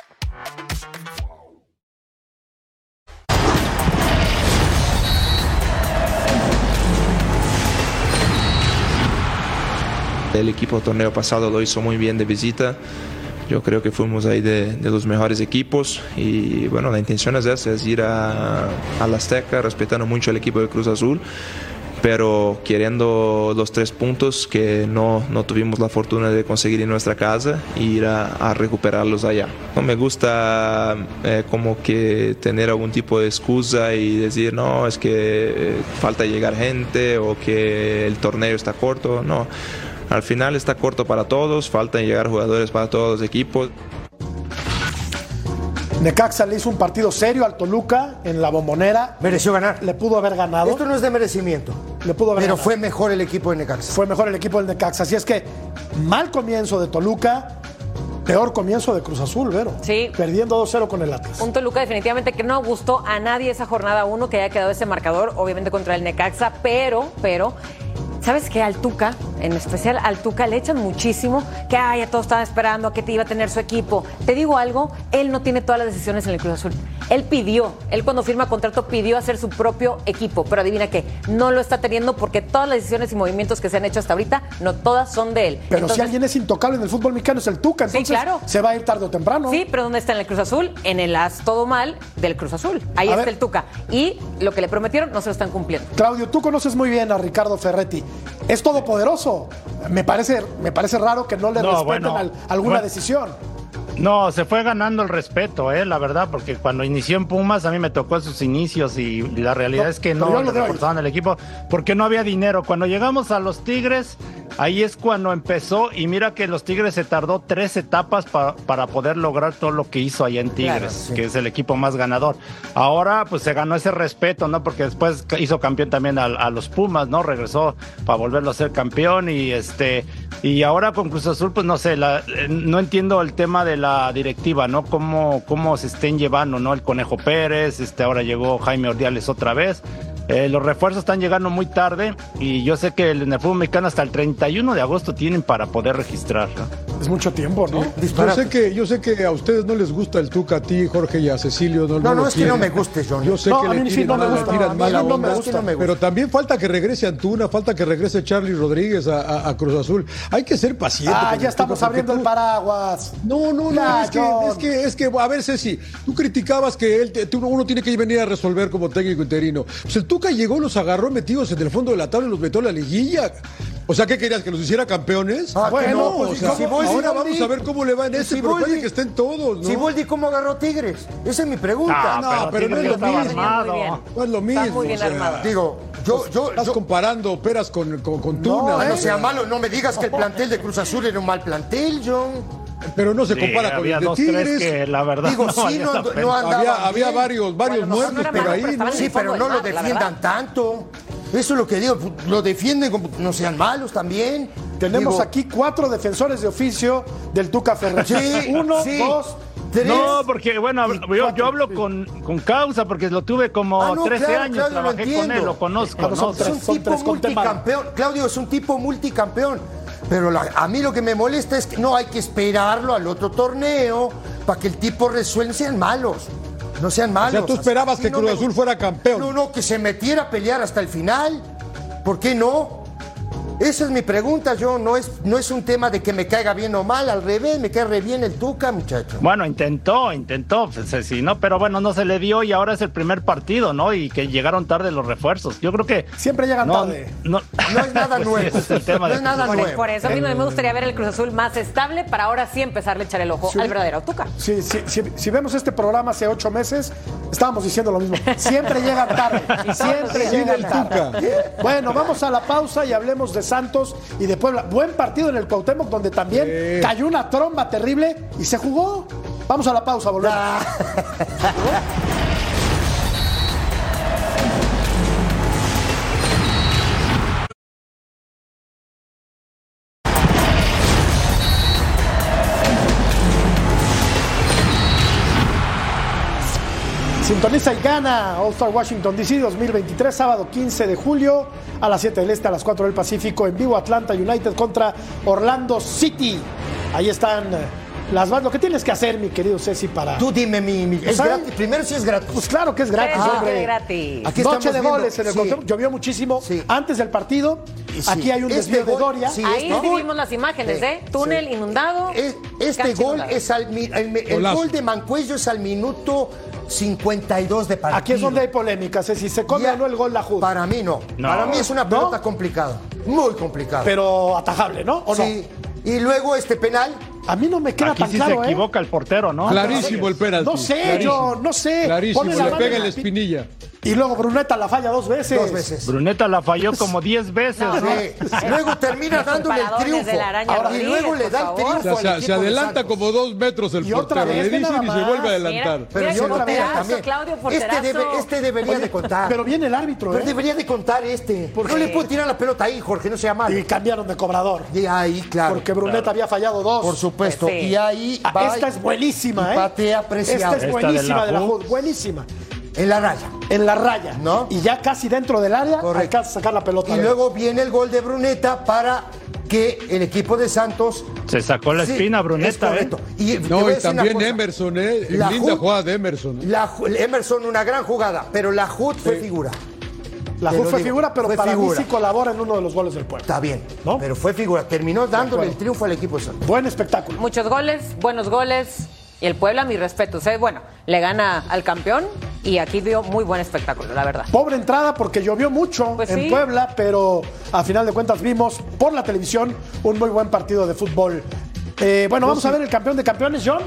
El equipo torneo pasado lo hizo muy bien de visita. Yo creo que fuimos ahí de, de los mejores equipos y bueno, la intención es esa, es ir a, a la Azteca respetando mucho al equipo de Cruz Azul, pero queriendo los tres puntos que no, no tuvimos la fortuna de conseguir en nuestra casa e ir a, a recuperarlos allá. No me gusta eh, como que tener algún tipo de excusa y decir, no, es que eh, falta llegar gente o que el torneo está corto, no. Al final está corto para todos, faltan llegar jugadores para todos los equipos. Necaxa le hizo un partido serio al Toluca en la bombonera. Mereció ganar. Le pudo haber ganado. Esto no es de merecimiento. Le pudo haber Pero ganado. fue mejor el equipo de Necaxa. Fue mejor el equipo del Necaxa. Así es que mal comienzo de Toluca, peor comienzo de Cruz Azul, Vero. Sí. Perdiendo 2-0 con el Atlas. Un Toluca definitivamente que no gustó a nadie esa jornada 1, que haya quedado ese marcador, obviamente contra el Necaxa, pero, pero, ¿sabes qué? Al Tuca, en especial al Tuca, le echan muchísimo que, ay, ya todos estaban esperando a que te iba a tener su equipo. Te digo algo, él no tiene todas las decisiones en el Cruz Azul. Él pidió, él cuando firma contrato pidió hacer su propio equipo, pero adivina qué, no lo está teniendo porque todas las decisiones y movimientos que se han hecho hasta ahorita, no todas son de él. Pero si alguien es intocable en el fútbol mexicano es el Tuca, Sí, entonces claro. se va a ir tarde o temprano. Sí, pero ¿dónde está en el Cruz Azul? En el as todo mal del Cruz Azul. Ahí A está ver. el Tuca. Y lo que le prometieron no se lo están cumpliendo. Claudio, tú conoces muy bien a Ricardo Ferretti. Es todopoderoso. Me parece, me parece raro que no le No, respeten bueno, al- alguna bueno. decisión. No, se fue ganando el respeto, eh, la verdad, porque cuando inició en Pumas a mí me tocó sus inicios y la realidad No, es que no le reforzaban el equipo porque no había dinero. Cuando llegamos a los Tigres, ahí es cuando empezó y mira que los Tigres se tardó tres etapas pa- para poder lograr todo lo que hizo allá en Tigres, Claro, sí. que es el equipo más ganador. Ahora pues se ganó ese respeto, ¿no? Porque después hizo campeón también a, a los Pumas, ¿no? Regresó para volverlo a ser campeón y este y ahora con Cruz Azul pues no sé, la- eh, no entiendo el tema de la directiva, ¿no? Cómo cómo se estén llevando, ¿no? El Conejo Pérez, este ahora llegó Jaime Ordiales otra vez. Eh, los refuerzos están llegando muy tarde y yo sé que en el fútbol mexicano hasta el 31 de agosto tienen para poder registrar. Es mucho tiempo, ¿no? Yo sé, que, yo sé que a ustedes no les gusta el Tuca, a ti, Jorge, y a Cecilio. No, No, es que no me guste, John. Yo sé No, que a le mí sí no me gusta, tiran a mí mala no me gusta, no me gusta. Pero también falta que regrese Antuna, falta que regrese Charlie Rodríguez a, a- a Cruz Azul. Hay que ser paciente. Ah, ya el estamos Tuca, abriendo el paraguas. No, no, no, Ya, es que, es que, es que, a ver, Ceci, tú criticabas que él, te- tú- uno tiene que venir a resolver como técnico interino. Pues el Tuca llegó, los agarró metidos en el fondo de la tabla y los metió a la liguilla. O sea, ¿qué querías? ¿Que los hiciera campeones? Ah, bueno, no, pues, o ¿y sea, Siboldi ahora vamos a ver cómo le va en ¿Y este, pero puede que estén todos, ¿no? Siboldi, ¿cómo agarró Tigres? Esa es mi pregunta. Ah, No, pero no es lo mismo. No es lo mismo. muy bien o sea, armado. Digo, yo, yo, Estás yo- comparando peras con, con, con no, tuna. no sea malo, no me digas que el plantel de Cruz Azul era un mal plantel, John. Pero no se Sí, compara con el de dos, Tigres. que la verdad Digo, no sí, no, no Había, varios, varios Bueno, no, muertos no por malo, ahí, pero ¿no? Sí, pero no lo defiendan tanto. Eso es lo que digo, lo defienden como no sean malos también. Tenemos Digo, aquí cuatro defensores de oficio del Tuca Ferretti. Sí, Uno, sí. dos, Tres. No, porque bueno, yo, hablo con, con causa porque lo tuve como Ah, no, 13 claro, años, claro, trabajé con él, lo conozco, Vamos, ¿no? son Es tres, un son tipo tres con tema. multicampeón. Claudio es un tipo multicampeón. Pero la- a mí lo que me molesta es que no hay que esperarlo al otro torneo para que el tipo resuelva. Sean malos. No sean malos. O sea, tú esperabas Así que no Cruz me- Azul fuera campeón. No, no, que se metiera a pelear hasta el final. ¿Por qué no? Esa es mi pregunta, yo. No es, no es un tema de que me caiga bien o mal, al revés, me cae re bien el Tuca, muchacho. Bueno, intentó, intentó, pues, sí, ¿no? Pero bueno, no se le dio y ahora es el primer partido, ¿no? Y que llegaron tarde los refuerzos. Yo creo que... Siempre llegan no, tarde. No, No es nada Pues sí, nuevo. ese es el tema No de es nada Azul. nuevo. Por eso a mí me gustaría ver el Cruz Azul más estable para ahora sí empezarle a echar el ojo Sí. al verdadero Tuca. Sí, sí, sí, si vemos este programa hace ocho meses, estábamos diciendo lo mismo. Siempre llegan tarde. Siempre Viene llegan el tarde. Tuca. Bueno, vamos a la pausa y hablemos de Santos y de Puebla. Buen partido en el Cuauhtémoc donde también Sí. cayó una tromba terrible y se jugó. Vamos a la pausa, volvemos. Sintoniza y gana All Star Washington DC 2023, sábado 15 de julio a las 7 del Este, a las 4 del Pacífico, en vivo Atlanta United contra Orlando City. Ahí están eh, las vas, lo que tienes que hacer, mi querido Ceci, para. Tú dime, mi, mi- ¿es ¿Saben? gratis? Primero si es gratis. Pues claro que es gratis, Sí, hombre. es gratis. Aquí Noche estamos de viendo, goles en el sí. Llovió muchísimo antes del partido. Sí, Aquí hay un este desvío de Doria. sí, Ahí este vimos las imágenes, Sí, ¿eh? Túnel sí. inundado. Es- Este gol es al mi- el, gol de Mancuello es al minuto 52 de partido. Aquí es donde hay polémica, Ceci. ¿Se come Ya. o no el gol la Jud? Para mí no. No. Para mí es una ¿No? pelota complicada. Muy complicada. Pero atajable, ¿no? ¿O sí. Y luego este penal. A mí no me queda Aquí tan sí claro, se ¿eh? equivoca el portero, ¿no? Clarísimo el penalti. No sé, Clarísimo. yo no sé. Clarísimo, Pone la le mano pega en la pi- espinilla. Y luego Bruneta la falla dos veces. Dos veces. Bruneta la falló como 10 veces, No, ¿no? Sí. Luego termina Los dándole el triunfo. de Ahora, y luego le da el triunfo O sea, al se, equipo se de adelanta como dos metros el Y otra portero. vez, Le dicen y se vuelve a adelantar. Mira, Pero mira yo otra vez también. Claudio, Este, debe- este debería de contar. Pero viene el árbitro, Pero ¿eh? debería de contar este. No le puedo tirar la pelota ahí, Jorge, no sea malo. Y cambiaron de cobrador. Y ahí, claro. Porque Bruneta había fallado dos. Por supuesto. Sí. Y ahí Ah, va Esta es buenísima, ¿eh? Patea preciado. Esta es de buenísima la de la. Jud. Buenísima. En la raya. En la raya. ¿No? Y ya casi dentro del área Correcto. alcanza a sacar la pelota. Y luego viene el gol de Bruneta para que el equipo de Santos. Se sacó la Sí, espina, es Bruneta, ¿eh? correcto. Y, No, también cosa. Emerson, ¿eh? La Linda jugada de Emerson. La Ju- Emerson, una gran jugada, pero la HUD fue figura. La lo fue digo, figura, pero fue para figura. mí sí colabora en uno de los goles del puerto. Está bien, ¿No? pero fue figura. Terminó dándole el triunfo al equipo de Santos. Buen espectáculo. Muchos goles, buenos goles. Y el Puebla, mi respeto. Usted, bueno, le gana al campeón y aquí dio muy buen espectáculo, la verdad. Pobre entrada porque llovió mucho Pues en sí. Puebla, pero a final de cuentas vimos por la televisión un muy buen partido de fútbol. Eh, bueno, vamos a ver el campeón de campeones, John.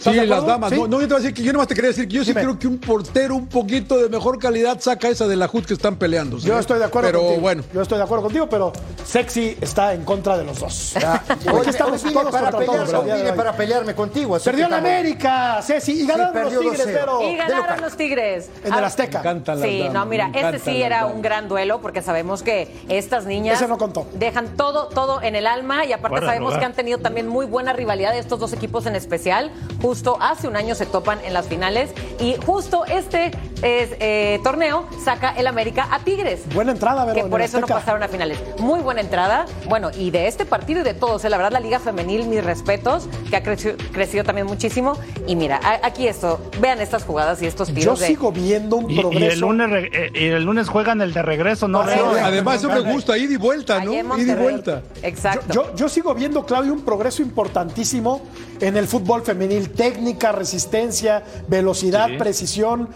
¿Estás Sí, de las damas. ¿Sí? No, no, yo te voy a decir que yo nomás te quería decir que yo sí Dime. creo que un portero un poquito de mejor calidad saca esa de la HUD que están peleando. Yo estoy de acuerdo Pero contigo. bueno. Yo estoy de acuerdo contigo, pero Sexy está en contra de los dos. Aquí hoy, estamos hoy todos para contra pelear, todos. hoy de vine para pelearme contigo. así Perdió estamos- América, Ceci, y ganaron los Tigres, 2-0. pero Y de ganaron los Tigres. en el Ah, Azteca. Me encantan las Sí, damas, no, mira, este sí era damas. un gran duelo porque sabemos que estas niñas Ese no contó. dejan todo, todo en el alma y aparte de sabemos que han tenido también muy buena rivalidad estos dos equipos en especial. Justo hace un año se topan en las finales y justo este es, eh, torneo saca el América a Tigres. Buena entrada, Vero, Que por eso no pasaron a finales. Muy buena entrada. Bueno, y de este partido y de todos, eh, la verdad, la Liga Femenil, mis respetos, que ha crecido, crecido también muchísimo. Y mira, a- aquí esto, vean estas jugadas y estos Yo tiros de. sigo viendo un Y, y progreso. el lunes, re- eh, y el lunes juegan el de regreso, ¿no? Además, eso me gusta, ida y vuelta, ¿no? Ida y vuelta. Exacto. Yo, yo sigo viendo, Claudio, un progreso importantísimo en el fútbol femenil. Técnica, resistencia, velocidad, Sí. precisión.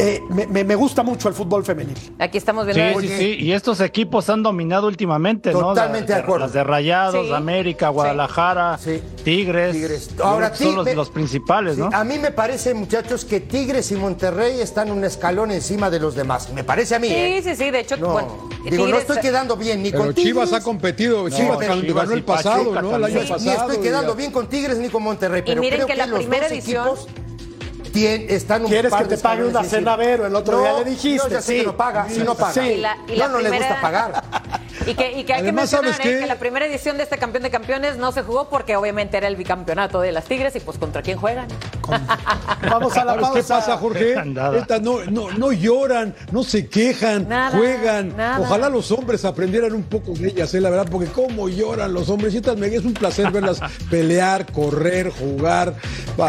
Eh, me, me- me gusta mucho el fútbol femenil. Aquí estamos Sí, viendo. sí, sí. Y estos equipos han dominado últimamente, ¿no? Totalmente de acuerdo. Las de Rayados, Sí. América, Guadalajara, Sí. Tigres. Tigres. Ahora, son los, principales, Sí, ¿no? A mí me parece, muchachos, que Tigres y Monterrey están un escalón encima de los demás. Me parece a mí. Sí, ¿eh? sí, sí. De hecho, No, bueno. digo, no estoy quedando bien ni Pero con Chivas Tigres. ha competido, Chivas pero ganó Chivas el pasado, Pachuca ¿no? El año. Ni estoy quedando bien con Tigres ni con Monterrey, pero miren creo que que, la los primera dos edición- equipos tien- están un ¿Quieres par que te pague una cena, Vero? El otro día le dijiste, Yo ya sé sí. que no paga, sí no paga. Sí. Y la- y la no, no le primera- gusta pagar. Y que, y que hay Además, que mencionar ¿sabes eh, que la primera edición de este campeón de campeones no se jugó porque obviamente era el bicampeonato de las Tigres y pues contra quién juegan. Vamos a la ¿Sabes pausa. qué pasa, Jorge? Estas no, no, no lloran, no se quejan, Nada, juegan. nada. Ojalá los hombres aprendieran un poco de ellas, ¿eh? la verdad, porque cómo lloran los hombres. Y estas me- es un placer verlas pelear, correr, jugar,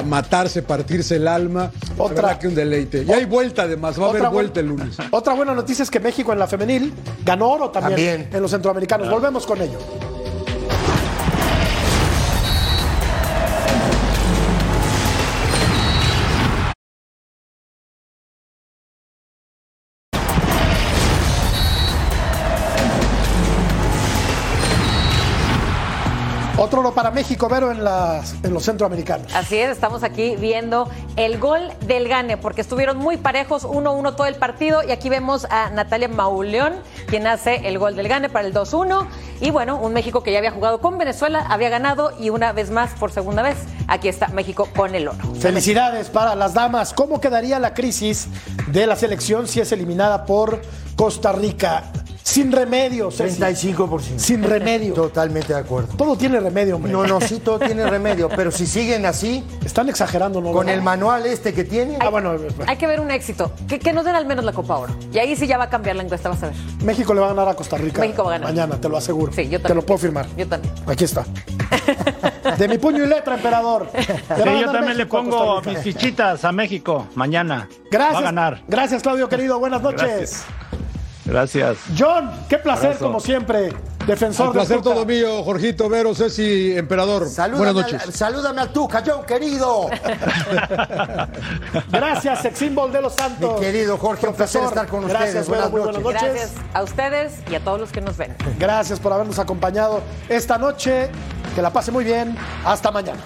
matarse, partirse el alma. La Otra- verdad que un deleite. Y hay vuelta además, va a haber vuelta el lunes. Otra buena noticia es que México en la femenil ganó oro también, También. en los centroamericanos. Volvemos con ello. Otro oro para México, Vero, en, las, en los centroamericanos. Así es, estamos aquí viendo el gol del Gane, porque estuvieron muy parejos, 1-1 todo el partido, y aquí vemos a Natalia Mauleón, quien hace el gol del Gane para el 2-1, y bueno, un México que ya había jugado con Venezuela, había ganado, y una vez más, por segunda vez, aquí está México con el oro. Felicidades para las damas. ¿Cómo quedaría la crisis de la selección si es eliminada por Costa Rica? Sin remedio, Ceci. 35%. Sin remedio. Totalmente de acuerdo. Todo tiene remedio, hombre. No, no, sí, todo tiene remedio, pero si siguen así, Están exagerando, ¿no? con el manual este que tiene, Ah, bueno, Hay que ver un éxito, que, que nos den al menos la Copa Oro, y ahí sí ya va a cambiar la encuesta, vas a ver. México le va a ganar a Costa Rica. México va a ganar. Mañana, te lo aseguro. Sí, yo Te también. lo puedo firmar. Yo también. Aquí está. De mi puño y letra, emperador. Te Sí, yo también le México pongo mis fichitas a México mañana. Gracias. Va a ganar. Gracias, Claudio, querido. Buenas noches. Gracias. Gracias. John, qué placer, Abrazo. como siempre. Defensor del placer todo mío, Jorgito, Vero, Ceci, Emperador. Salúdame, Buenas noches. al- salúdame al Tuca, John, querido. Gracias, Sex Symbol de los Santos. Mi querido Jorge, un placer estar con gracias, ustedes. Buenas noches. buenas noches. Gracias a ustedes y a todos los que nos ven. Gracias por habernos acompañado esta noche. Que la pase muy bien. Hasta mañana.